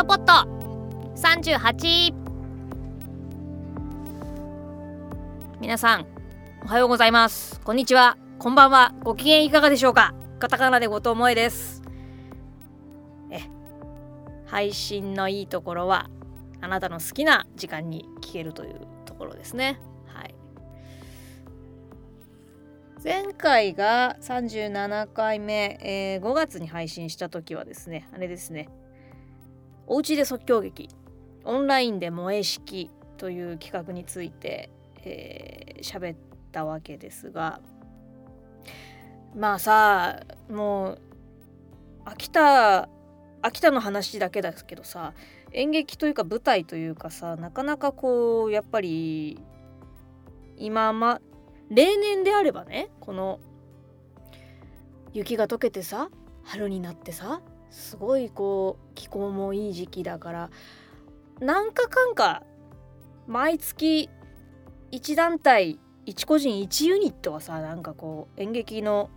ずっとポット。38皆さんおはようございます。こんにちは。こんばんは。ご機嫌いかがでしょうか。カタカナでごともえです。え配信のいいところはあなたの好きな時間に聞けるというところですね。はい。前回が37回目、えー、5月に配信した時はですねあれですね。おうちで即興劇。オンラインで萌え式という企画について喋、えー、ったわけですが。まあさもう秋田秋田の話だけだけどさ演劇というか舞台というかさなかなかこうやっぱり今ま例年であればねこの雪が溶けてさ春になってさすごいこう気候もいい時期だからなんかかんか毎月1団体1個人1ユニットはさなんかこう演劇の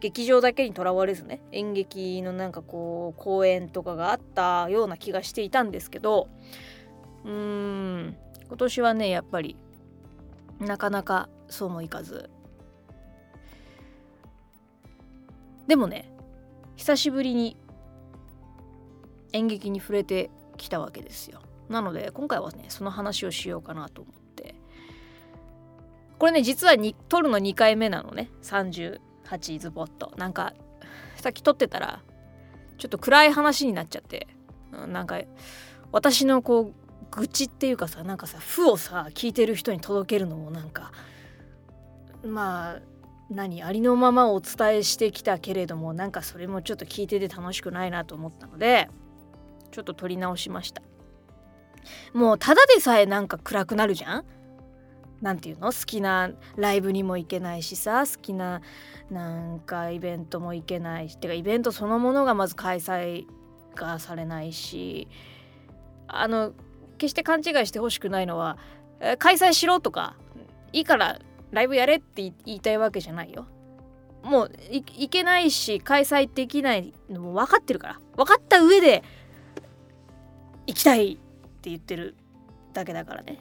劇場だけにとらわれずね演劇のなんかこう公演とかがあったような気がしていたんですけどうーん今年はねやっぱりなかなかそうもいかず。でもね久しぶりに演劇に触れてきたわけですよ。なので今回はねその話をしようかなと思って。これね実はに撮るの2回目なのね。38ズボット。なんかさっき撮ってたらちょっと暗い話になっちゃって。なんか私のこう愚痴っていうかさなんかさ負をさ聞いてる人に届けるのもなんかまあ何ありのままお伝えしてきたけれどもなんかそれもちょっと聞いてて楽しくないなと思ったのでちょっと撮り直しました。もうただでさえなんか暗くなるじゃん？なんていうの？好きなライブにも行けないしさ好きななんかイベントも行けないしてかイベントそのものがまず開催がされないしあの決して勘違いしてほしくないのは開催しろとかいいからライブやれって言いたいわけじゃないよ。もういけないし開催できないのも分かってるから分かった上で行きたいって言ってるだけだからね。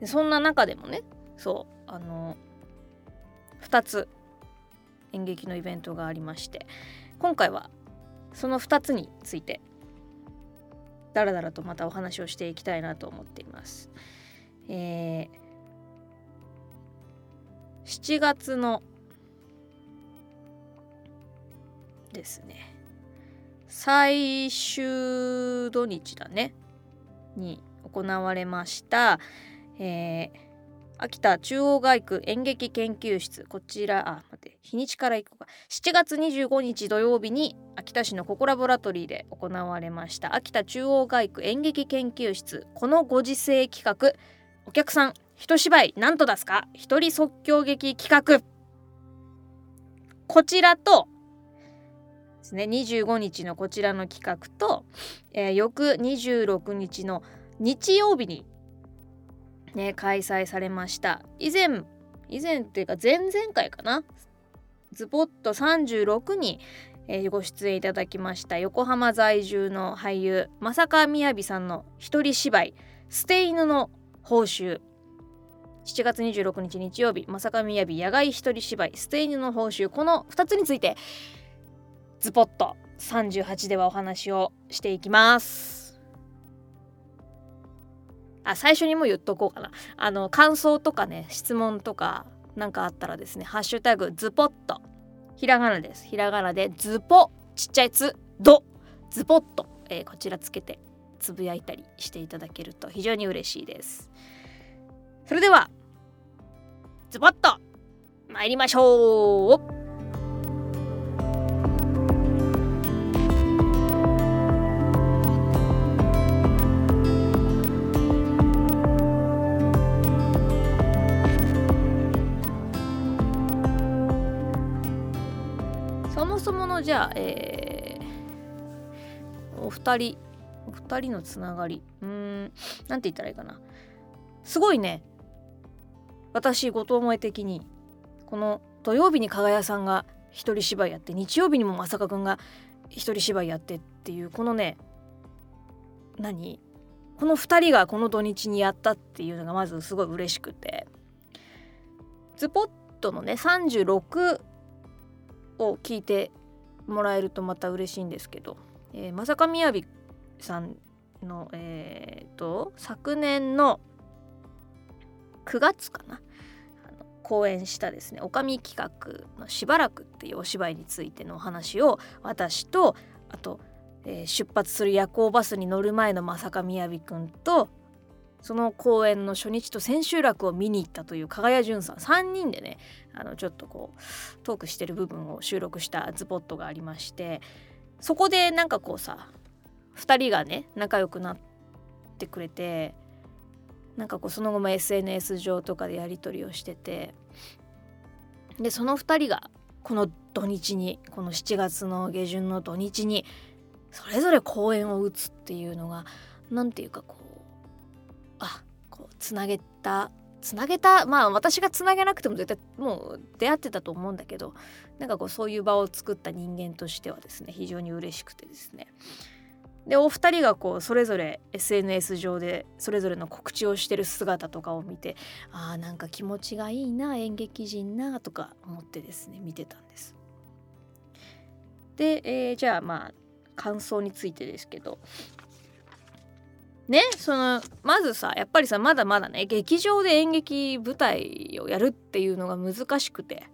うん、そんな中でもねそうあの2つ演劇のイベントがありまして今回はその2つについてだらだらとまたお話をしていきたいなと思っています。えー、7月のですね。最終土日だね。に行われました、えー、秋田中央外区演劇研究室。こちらあ待って日にちからいこうか。7月25日土曜日に秋田市のココラボラトリーで行われました。秋田中央外区演劇研究室。このご時世企画。お客さん一芝居何と出すか？一人即興劇企画。こちらとですね25日のこちらの企画と、えー、翌26日の日曜日にね開催されました。以前以前っていうか前々回かな？ズポット36に、えー、ご出演いただきました。横浜在住の俳優正川みやびさんの一人芝居「捨て犬の報酬。7月26日日曜日正上やび野外一人芝居ステイヌの報酬。この2つについてズポット38ではお話をしていきます。あ最初にも言っとこうかな。あの感想とかね質問とか何かあったらですねハッシュタグズポットひらがなです。ひらがなでズポちっちゃいつドズポット、えー、こちらつけてつぶやいたりしていただけると非常に嬉しいです。それではズバッと参りましょう。そもそものじゃあ、え、お二人お二人のつながり。うーん。何て言ったらいいかな。すごいね。私後藤萌的に。この土曜日に加賀谷さんが一人芝居やって日曜日にも正香くんが一人芝居やってっていうこのね何？この2人がこの土日にやったっていうのがまずすごい嬉しくて。ズポットのね36を聞いてもらえるとまた嬉しいんですけど、えー、まさかみやびさんのえ、ー、と昨年の9月かな。公演したですね「おかみ企画」の「しばらく」っていうお芝居についてのお話を私とあと、えー、出発する夜行バスに乗る前の正上雅くんとその公演の初日と千秋楽を見に行ったという加賀谷淳さん3人でねあのちょっとこうトークしてる部分を収録したズポットがありましてそこでなんかこうさ2人がね仲良くなってくれてなんかこうその後も SNS 上とかでやり取りをしててでその2人がこの土日にこの7月の下旬の土日にそれぞれ公演を打つっていうのが何て言うかこうあこうつなげたつなげたまあ私がつなげなくても絶対もう出会ってたと思うんだけどなんかこうそういう場を作った人間としてはですね非常に嬉しくてですね。でお二人がこうそれぞれ SNS 上でそれぞれの告知をしてる姿とかを見てあーなんか気持ちがいいな演劇人なとか思ってですね見てたんです。で、えー、じゃあまあ感想についてですけどねそのまずさやっぱりさまだまだね劇場で演劇舞台をやるっていうのが難しくて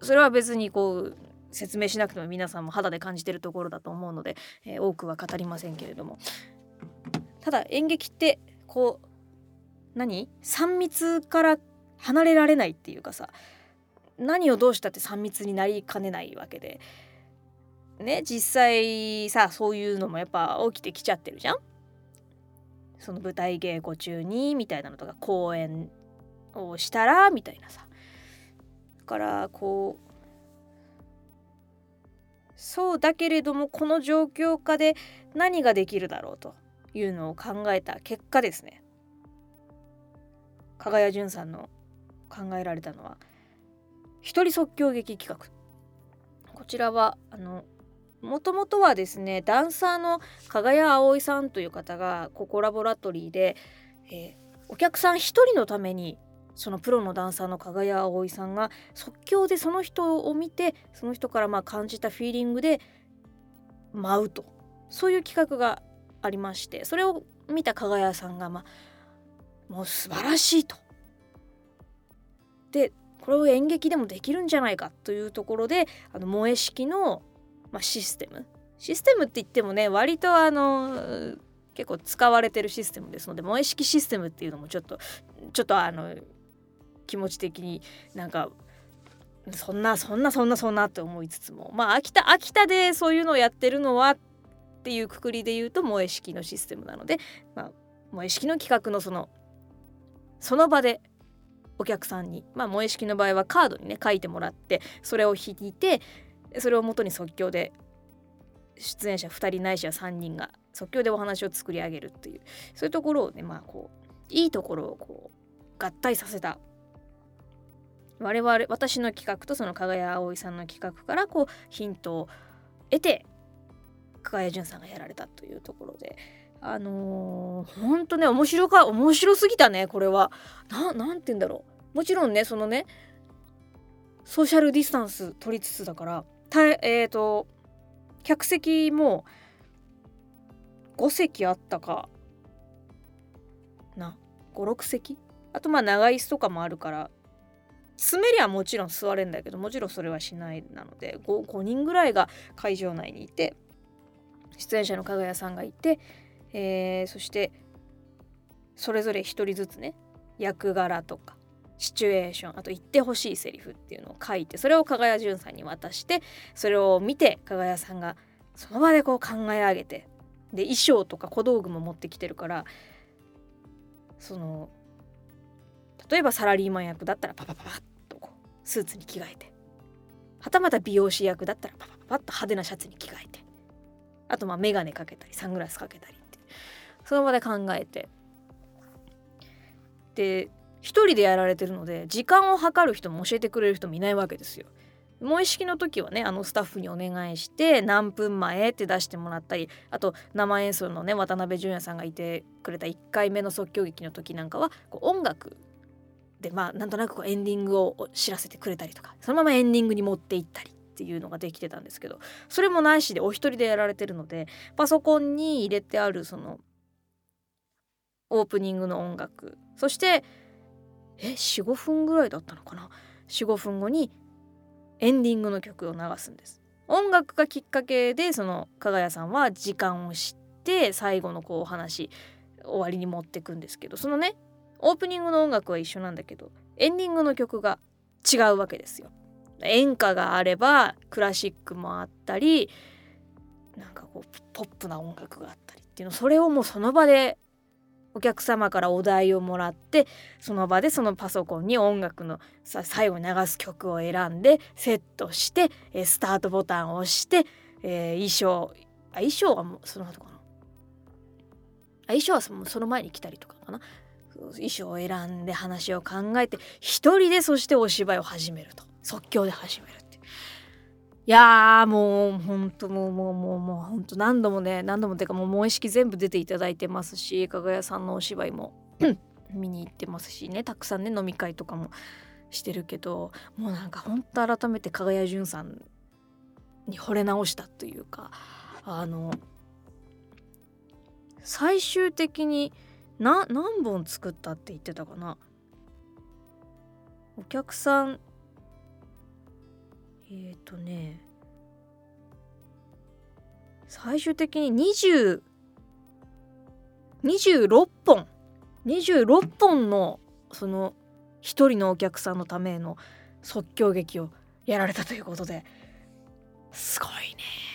それは別にこう説明しなくても皆さんも肌で感じてるところだと思うので、えー、多くは語りませんけれども。ただ演劇ってこう何？3密から離れられないっていうかさ何をどうしたって3密になりかねないわけで。ね実際さそういうのもやっぱ起きてきちゃってるじゃん。その舞台稽古中にみたいなのとか公演をしたらみたいなさ。だからこうそうだけれどもこの状況下で何ができるだろうというのを考えた結果ですね。加賀谷淳さんの考えられたのは一人即興劇企画。こちらはあのもともとはですねダンサーの加賀谷葵さんという方がココラボラトリーで、えー、お客さん一人のためにそのプロのダンサーの加賀谷葵さんが即興でその人を見てその人からまあ感じたフィーリングで舞うとそういう企画がありましてそれを見た加賀谷さんがまあもう素晴らしいと。でこれを演劇でもできるんじゃないかというところであの萌え式の、まあ、システムシステムって言ってもね割とあの結構使われてるシステムですので萌え式システムっていうのもちょっとちょっとあの気持ち的になんかそんなそんなそんなそんなって思いつつもまあ秋田秋田でそういうのをやってるのはっていうくくりで言うと萌え式のシステムなので、まあ、萌え式の企画のそのその場でお客さんにまあ萌え式の場合はカードにね書いてもらってそれを引いてそれをもとに即興で出演者2人ないしは3人が即興でお話を作り上げるっていうそういうところをねまあこういいところをこう合体させた我々私の企画とその加賀谷葵さんの企画からこうヒントを得て加賀谷淳さんがやられたというところで。あのー、ほんとね面白か面白すぎたねこれは。何て言うんだろう。もちろんねそのねソーシャルディスタンス取りつつだからたえっ、ー、と客席も5席あったか。な56席？あとまあ長椅子とかもあるから滑りはもちろん座れんだけどもちろんそれはしないなので 5, 5人ぐらいが会場内にいて出演者の加賀谷さんがいて、えー、そしてそれぞれ1人ずつね役柄とかシチュエーションあと言ってほしいセリフっていうのを書いてそれを加賀谷淳さんに渡してそれを見て加賀谷さんがその場でこう考え上げてで衣装とか小道具も持ってきてるからその例えばサラリーマン役だったらパパパパッとこうスーツに着替えてはたまた美容師役だったらパパパパッと派手なシャツに着替えてあとまあ眼鏡かけたりサングラスかけたりってその場で考えてで一人でやられてるので時間を計る人も教えてくれる人もいないわけですよ。萌え式の時はねあのスタッフにお願いして何分前って出してもらったりあと生演奏のね渡辺淳也さんがいてくれた1回目の即興劇の時なんかはこう音楽まあなんとなくこうエンディングを知らせてくれたりとかそのままエンディングに持っていったりっていうのができてたんですけどそれもないしでお一人でやられてるのでパソコンに入れてあるそのオープニングの音楽そしてえ45分ぐらいだったのかな？45分後にエンディングの曲を流すんです。音楽がきっかけでその加賀谷さんは時間を知って最後のこうお話終わりに持ってくんですけどそのねオープニングの音楽は一緒なんだけどエンディングの曲が違うわけですよ。演歌があればクラシックもあったりなんかこうポップな音楽があったりっていうのそれをもうその場でお客様からお題をもらってその場でそのパソコンに音楽のさ最後に流す曲を選んでセットしてえスタートボタンを押して、えー、衣装衣装はもうその後かな。あ衣装はその前に来たりとかかな。衣装を選んで話を考えて一人でそしてお芝居を始めると。即興で始めるっていやーもうほんともうもうもうもうほんと何度もね何度もてかもうもう意識全部出ていただいてますしかがやさんのお芝居も 見に行ってますしねたくさんね飲み会とかもしてるけどもうなんかほんと改めてかがやじゅんさんに惚れ直したというかあの最終的にな何本作ったって言ってたかな？お客さん。えっ、ー、とね。最終的に20 26本。26本のその一人のお客さんのための即興劇をやられたということで。すごいね。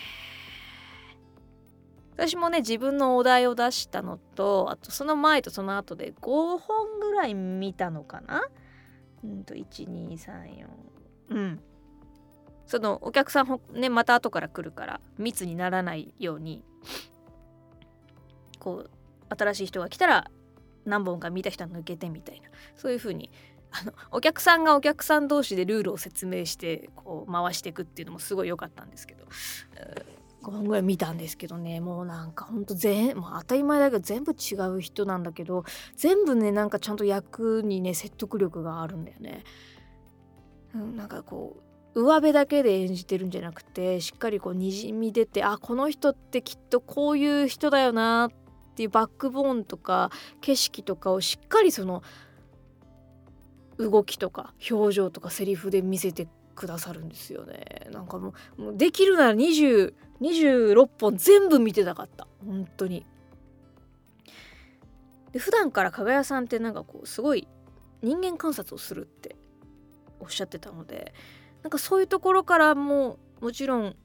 私もね自分のお題を出したのとあとその前とその後で5本ぐらい見たのかな。うんと1234うん。そのお客さんねまた後から来るから密にならないようにこう新しい人が来たら何本か見た人は抜けてみたいな。そういう風にあのお客さんがお客さん同士でルールを説明してこう回していくっていうのもすごい良かったんですけど。5本ぐらい見たんですけどねもうなんかほんと全、もう当たり前だけど全部違う人なんだけど全部ねなんかちゃんと役にね説得力があるんだよね。うん、なんかこう上辺だけで演じてるんじゃなくてしっかりこうにじみ出てあこの人ってきっとこういう人だよなっていうバックボーンとか景色とかをしっかりその動きとか表情とかセリフで見せてくださるんですよね。なんかもうもうできるなら20 26本全部見てたかった。本当に。で普段から加賀谷さんってなんかこうすごい人間観察をするっておっしゃってたのでなんかそういうところからももちろん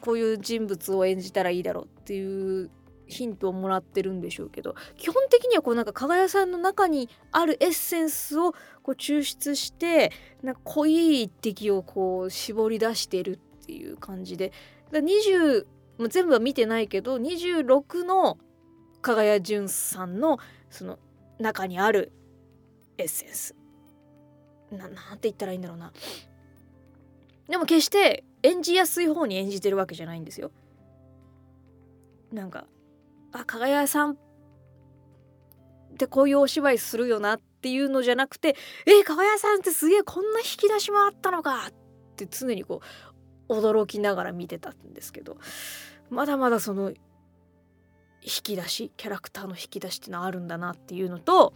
こういう人物を演じたらいいだろうっていうヒントをもらってるんでしょうけど基本的にはこうなんか加賀谷さんの中にあるエッセンスをこう抽出してなんか濃い一滴をこう絞り出してるっていう感じで。だ20も全部は見てないけど26の加賀谷淳さんのその中にあるエッセンス。ななんて言ったらいいんだろうな。でも決して演じやすい方に演じてるわけじゃないんですよ。なんかあ加賀谷さんってこういうお芝居するよなっていうのじゃなくてえ加賀谷さんってすげえこんな引き出しもあったのかって常にこう驚きながら見てたんですけどまだまだその引き出しキャラクターの引き出しっていうのはあるんだなっていうのと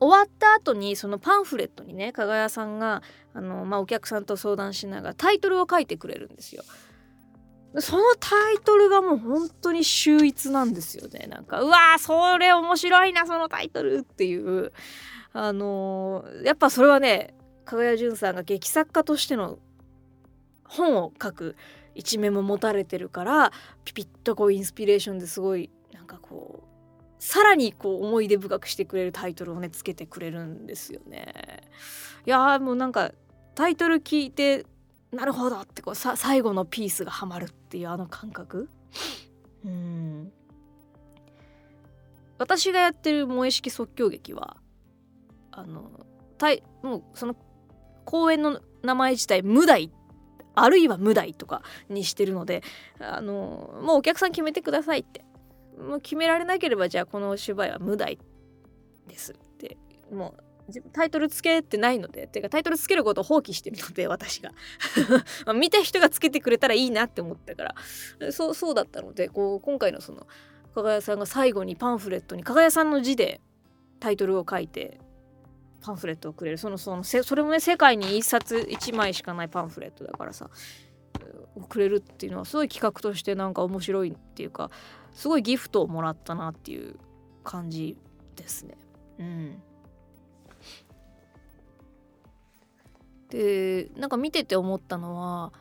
終わった後にそのパンフレットにね加賀谷さんがあの、まあ、お客さんと相談しながらタイトルを書いてくれるんですよ。そのタイトルがもう本当に秀逸なんですよね。なんかうわーそれ面白いなそのタイトルっていうあのー、やっぱそれはね加賀谷淳さんが劇作家としての本を書く一面も持たれてるからピピッとこうインスピレーションですごいなんかこうさらにこう思い出深くしてくれるタイトルをねつけてくれるんですよね。いやもうなんかタイトル聞いてなるほどってこうさ最後のピースがはまるっていうあの感覚？うん。私がやってる萌え式即興劇はあのたいもうその公演の名前自体無題あるいは無題とかにしてるのであのもうお客さん決めてくださいって。もう決められなければじゃあこの芝居は無題ですってもうタイトルつけてないのでっていうかタイトルつけることを放棄してるので 私が。見た人がつけてくれたらいいなって思ったから。そうそうだったのでこう今回のその加賀谷さんが最後にパンフレットに加賀谷さんの字でタイトルを書いてパンフレットをくれる。そのそのそれもね世界に1冊1枚しかないパンフレットだからさくれるっていうのはすごい企画としてなんか面白いっていうかすごいギフトをもらったなっていう感じですね。うん、でなんか見てて思ったのは、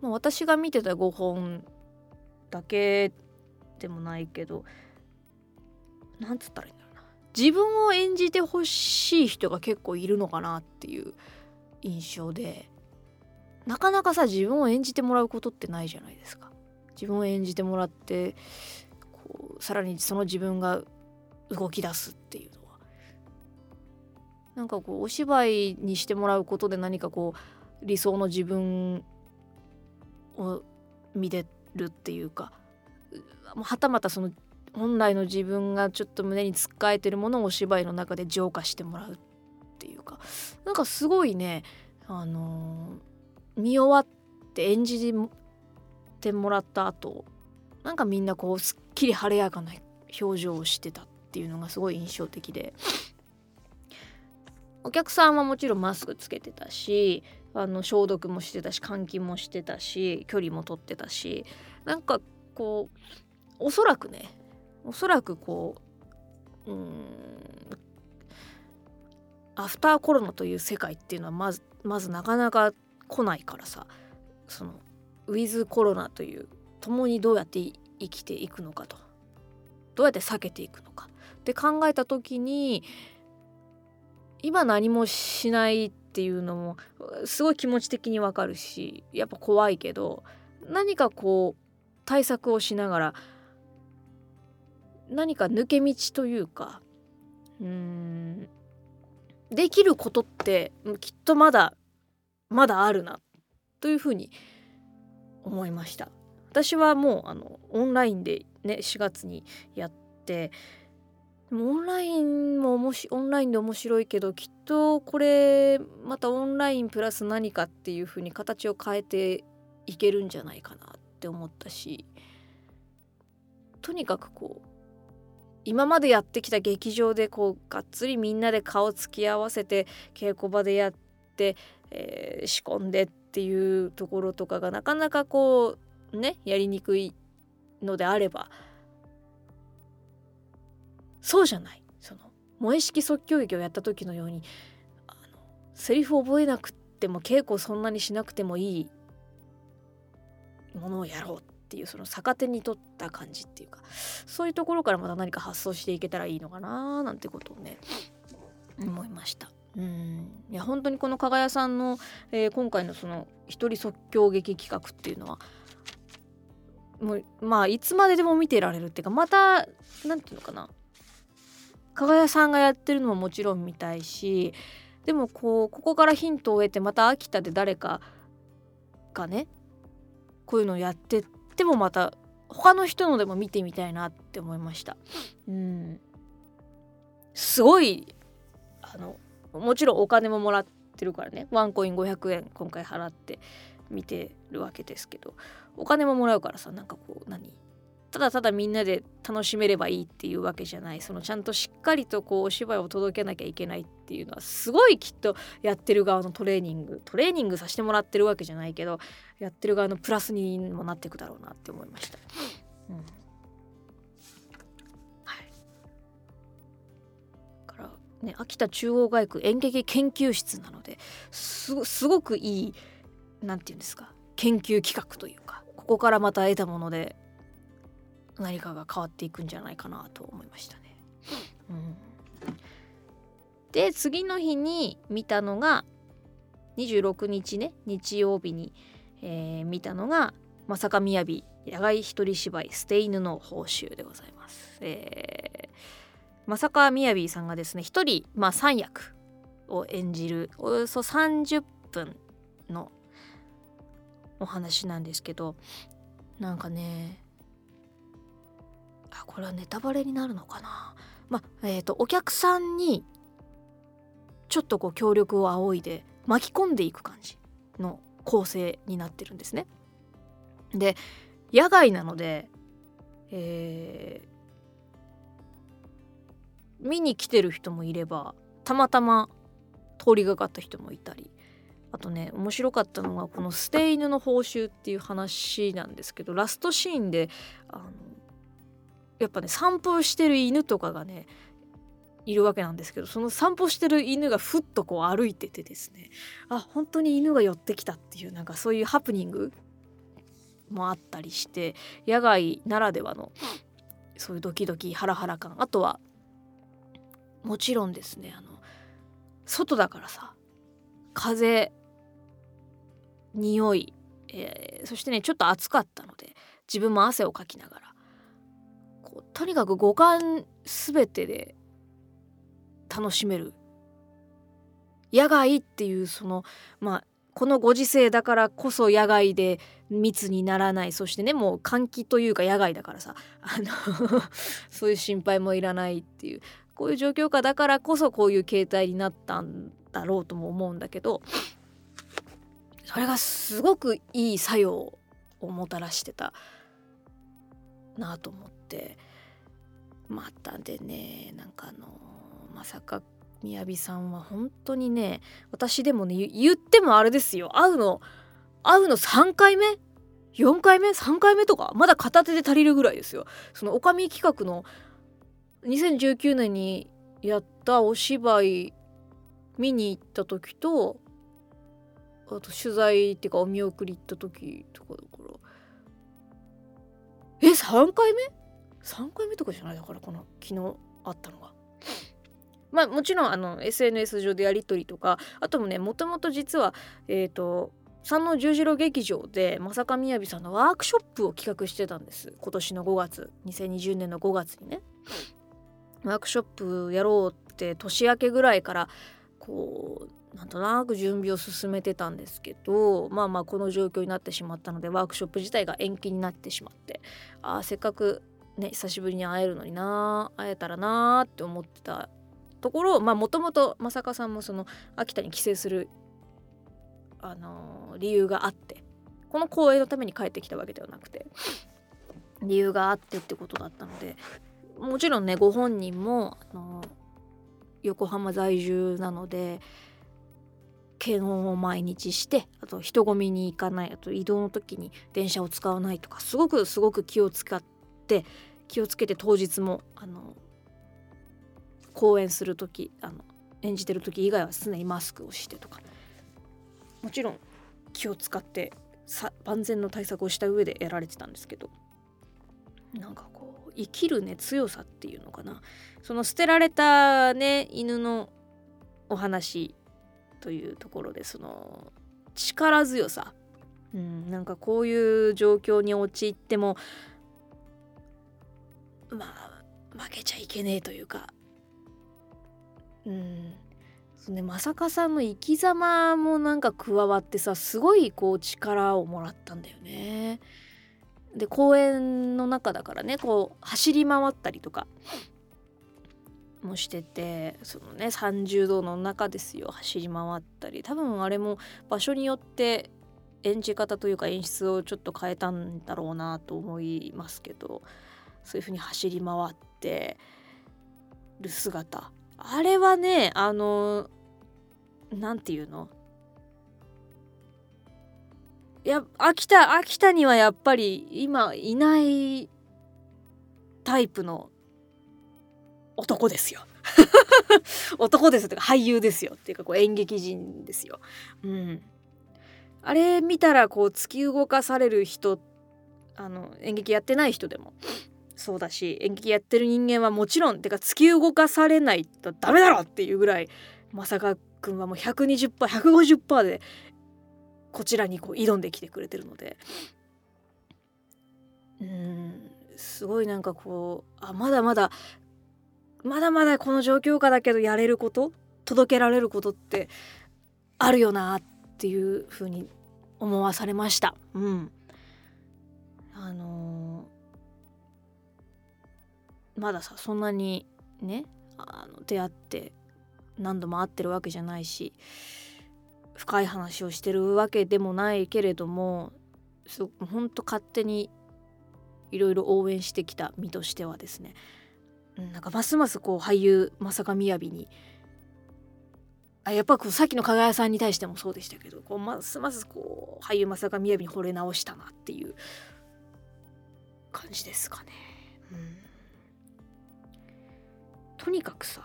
まあ、私が見てた5本だけでもないけどなんつったらいいんだろうな自分を演じてほしい人が結構いるのかなっていう印象でなかなかさ自分を演じてもらうことってないじゃないですか。自分を演じてもらってこうさらにその自分が動き出すっていうのなんかこうお芝居にしてもらうことで何かこう理想の自分を見れるっていうかはたまたその本来の自分がちょっと胸につっかえてるものをお芝居の中で浄化してもらうっていうかなんかすごいねあのー、見終わって演じてもらった後なんかみんなこうすっきり晴れやかな表情をしてたっていうのがすごい印象的で。お客さんはもちろんマスクつけてたしあの消毒もしてたし換気もしてたし距離も取ってたしなんかこうおそらくねおそらくこううんアフターコロナという世界っていうのはまずまずなかなか来ないからさそのウィズコロナという共にどうやって生きていくのかと。どうやって避けていくのか。って考えた時に今何もしないっていうのもすごい気持ち的にわかるしやっぱ怖いけど何かこう対策をしながら何か抜け道というかうんできることってきっとまだまだあるなというふうに思いました。私はもうあのオンラインでね4月にやってでもオンラインももしオンラインで面白いけどきっとこれまたオンラインプラス何かっていう風に形を変えていけるんじゃないかなって思ったしとにかくこう今までやってきた劇場でこうがっつりみんなで顔つき合わせて稽古場でやって、えー、仕込んでっていうところとかがなかなかこうねやりにくいのであればそうじゃない。その萌え式即興劇をやった時のようにあのセリフ覚えなくても稽古そんなにしなくてもいいものをやろうっていうその逆手に取った感じっていうかそういうところからまた何か発想していけたらいいのかななんてことをね思いました。うん。いや本当にこの加賀谷さんの、えー、今回のその一人即興劇企画っていうのはもうまあいつまででも見てられるっていうかまた何て言うのかな。加賀谷さんがやってるのももちろん見たいしでもこうここからヒントを得てまた秋田で誰かがねこういうのをやってってもまた他の人のでも見てみたいなって思いました。うん。すごいあのもちろんお金ももらってるからね。ワンコイン500円今回払って見てるわけですけどお金ももらうからさなんかこう何？ただただみんなで楽しめればいいっていうわけじゃない。そのちゃんとしっかりとこうお芝居を届けなきゃいけないっていうのはすごいきっとやってる側のトレーニングトレーニングさせてもらってるわけじゃないけどやってる側のプラスにもなっていくだろうなって思いました。うん。はい、からね、秋田中央外区演劇研究室なのですごくいい何て言うんですか研究企画というかここからまた得たもので何かが変わっていくんじゃないかなと思いましたね。うん、で次の日に見たのが26日ね日曜日に、えー、見たのが「まさかみやび野外一人芝居捨て犬の報酬」でございます。えー正川みやびさんがですね一人、まあ、3役を演じるおよそ30分のお話なんですけどなんかねあこれはネタバレになるのかな？まあえっ、ー、とお客さんにちょっとこう協力を仰いで巻き込んでいく感じの構成になってるんですね。で野外なので、えー、見に来てる人もいればたまたま通りがかった人もいたりあとね面白かったのがこの捨て犬の報酬っていう話なんですけどラストシーンであのやっぱね散歩してる犬とかがねいるわけなんですけどその散歩してる犬がふっとこう歩いててですねあ本当に犬が寄ってきたっていうなんかそういうハプニングもあったりして野外ならではのそういうドキドキハラハラ感。あとはもちろんですねあの外だからさ風匂い、えー、そしてねちょっと暑かったので自分も汗をかきながらとにかく五感全てで楽しめる。野外っていうそのまあこのご時世だからこそ野外で密にならない。そしてねもう換気というか野外だからさ あの そういう心配もいらないっていう。こういう状況下だからこそこういう形態になったんだろうとも思うんだけどそれがすごくいい作用をもたらしてたなと思って。またでねなんかあのまさかみやびさんは本当にね私でもね言ってもあれですよ。会うの会うの3回目？4回目？3回目とか？まだ片手で足りるぐらいですよ。そのおかみ企画の2019年にやったお芝居見に行った時とあと取材っていうかお見送り行った時とかだから。え3回目？?3 回目とかじゃない？だからこの昨日あったのが。まあもちろんあの SNS 上でやり取りとかあともねもともと実はえっ、ー、と山王十字路劇場で正かみやびさんのワークショップを企画してたんです今年の5月2020年の5月にねワークショップやろうって年明けぐらいからこうなんとなく準備を進めてたんですけどまあまあこの状況になってしまったのでワークショップ自体が延期になってしまってあせっかくね久しぶりに会えるのにな会えたらなって思ってたところまあもともと正香さんもその秋田に帰省する、あのー、理由があってこの公演のために帰ってきたわけではなくて理由があってってことだったのでもちろんねご本人も、あのー、横浜在住なので検温を毎日してあと人混みに行かないあと移動の時に電車を使わないとかすごくすごく気を使って気をつけて当日もあの公演する時あの演じてる時以外は常にマスクをしてとか。もちろん気を使って万全の対策をした上でやられてたんですけど。なんかこう生きるね強さっていうのかな。その捨てられたね犬のお話というところでその力強さ、うん、なんかこういう状況に陥ってもまあ負けちゃいけねえというか。うん。そうねまさかさんの生き様もなんか加わってさすごいこう力をもらったんだよね。で公園の中だからねこう走り回ったりとかもしててそのね30度の中ですよ走り回ったり。多分あれも場所によって演じ方というか演出をちょっと変えたんだろうなと思いますけど。そういう風に走り回ってる姿。あれはねあの何て言うの？いや秋田秋田にはやっぱり今いないタイプの男ですよ。男ですとか俳優ですよ。っていうかこう演劇人ですよ。うん、あれ見たらこう突き動かされる人あの演劇やってない人でもそうだし演劇やってる人間はもちろんてか突き動かされないとダメだろっていうぐらいまさかくんはもう 120%150% でこちらにこう挑んできてくれてるので。うんすごいなんかこうあまだまだまだまだこの状況下だけどやれること届けられることってあるよなっていう風に思わされました。うん。あのー、まださそんなにねあの出会って何度も会ってるわけじゃないし深い話をしてるわけでもないけれどもすごくほんと勝手にいろいろ応援してきた身としてはですねなんかますますこう俳優正上雅にあやっぱこうさっきの加賀谷さんに対してもそうでしたけどこうますますこう俳優正上雅に惚れ直したなっていう感じですかね。うん、とにかくさ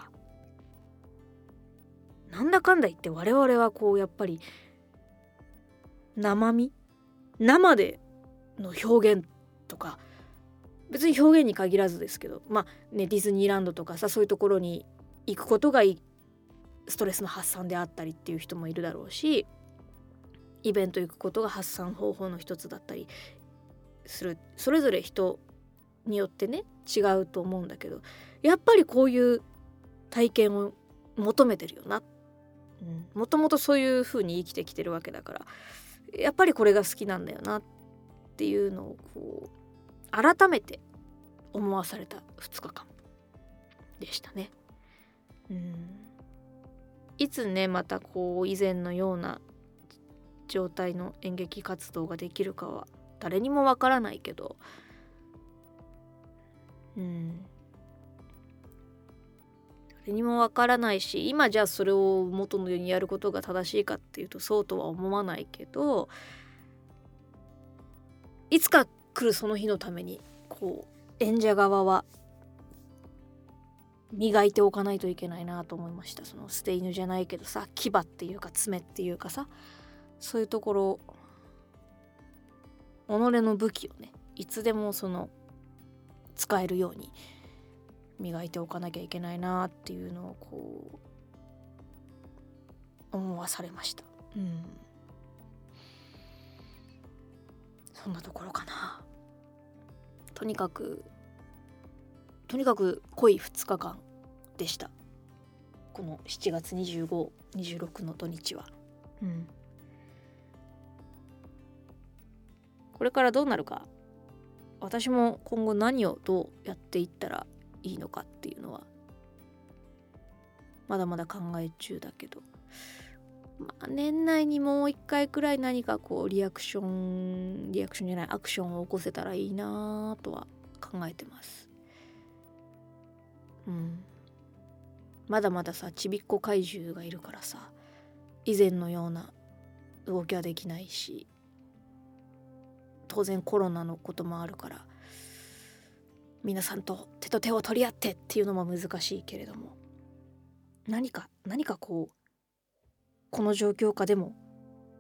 なんだかんだ言って我々はこうやっぱり生身生での表現とか別に表現に限らずですけどまあねディズニーランドとかさそういうところに行くことがストレスの発散であったりっていう人もいるだろうしイベント行くことが発散方法の一つだったりする。それぞれ人によってね違うと思うんだけどやっぱりこういう体験を求めてるよな。もともとそういう風に生きてきてるわけだからやっぱりこれが好きなんだよなっていうのをこう改めて思わされた2日間でしたね。うん。いつねまたこう以前のような状態の演劇活動ができるかは誰にもわからないけどうん。誰にもわからないし今じゃあそれを元のようにやることが正しいかっていうとそうとは思わないけどいつか来るその日のためにこう演者側は磨いておかないといけないなと思いました。その捨て犬じゃないけどさ牙っていうか爪っていうかさそういうところ己の武器をねいつでもその使えるように磨いておかなきゃいけないなっていうのをこう思わされました。うん。そんなところかな。とにかくとにかく濃い2日間でした。この7月2526の土日は。うん。これからどうなるか私も今後何をどうやっていったらいいのかっていうのはまだまだ考え中だけど。まあ年内にもう一回くらい何かこうリアクションリアクションじゃないアクションを起こせたらいいなとは考えてます。うん。まだまださちびっこ怪獣がいるからさ以前のような動きはできないし。当然コロナのこともあるから皆さんと手と手を取り合ってっていうのも難しいけれども何か何かこうこの状況下でも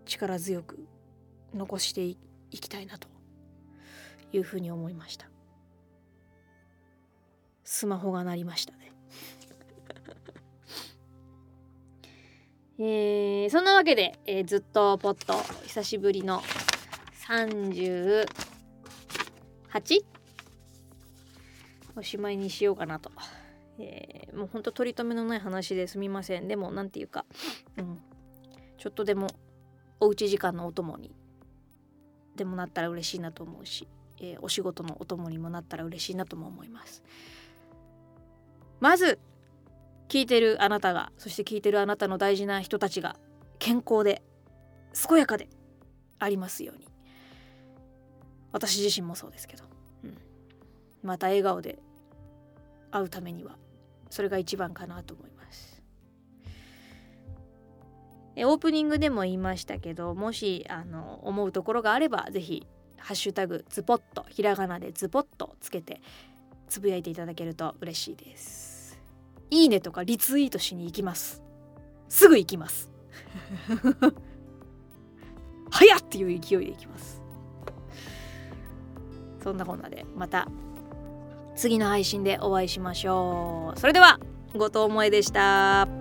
力強く残していきたいなというふうに思いました。スマホが鳴りましたね。えー、そんなわけで、えー、ずっとポット久しぶりの 38? おしまいにしようかなと。えー、もうほんと取り留めのない話ですみません。でも何て言うか、うん、ちょっとでもおうち時間のお供にでもなったら嬉しいなと思うし、えー、お仕事のお供にもなったら嬉しいなとも思います。まず聞いてるあなたがそして聞いてるあなたの大事な人たちが健康で健やかでありますように私自身もそうですけど、うん、また笑顔で会うためにはそれが一番かなと思います。えオープニングでも言いましたけどもしあの思うところがあれば是非ハッシュタグズポッとひらがなでズポッとつけてつぶやいていただけると嬉しいです。いいねとかリツイートしに行きます。すぐ行きます。早っ！っていう勢いで行きますそんなこんなでまた次の配信でお会いしましょう。それでは後藤萌でした。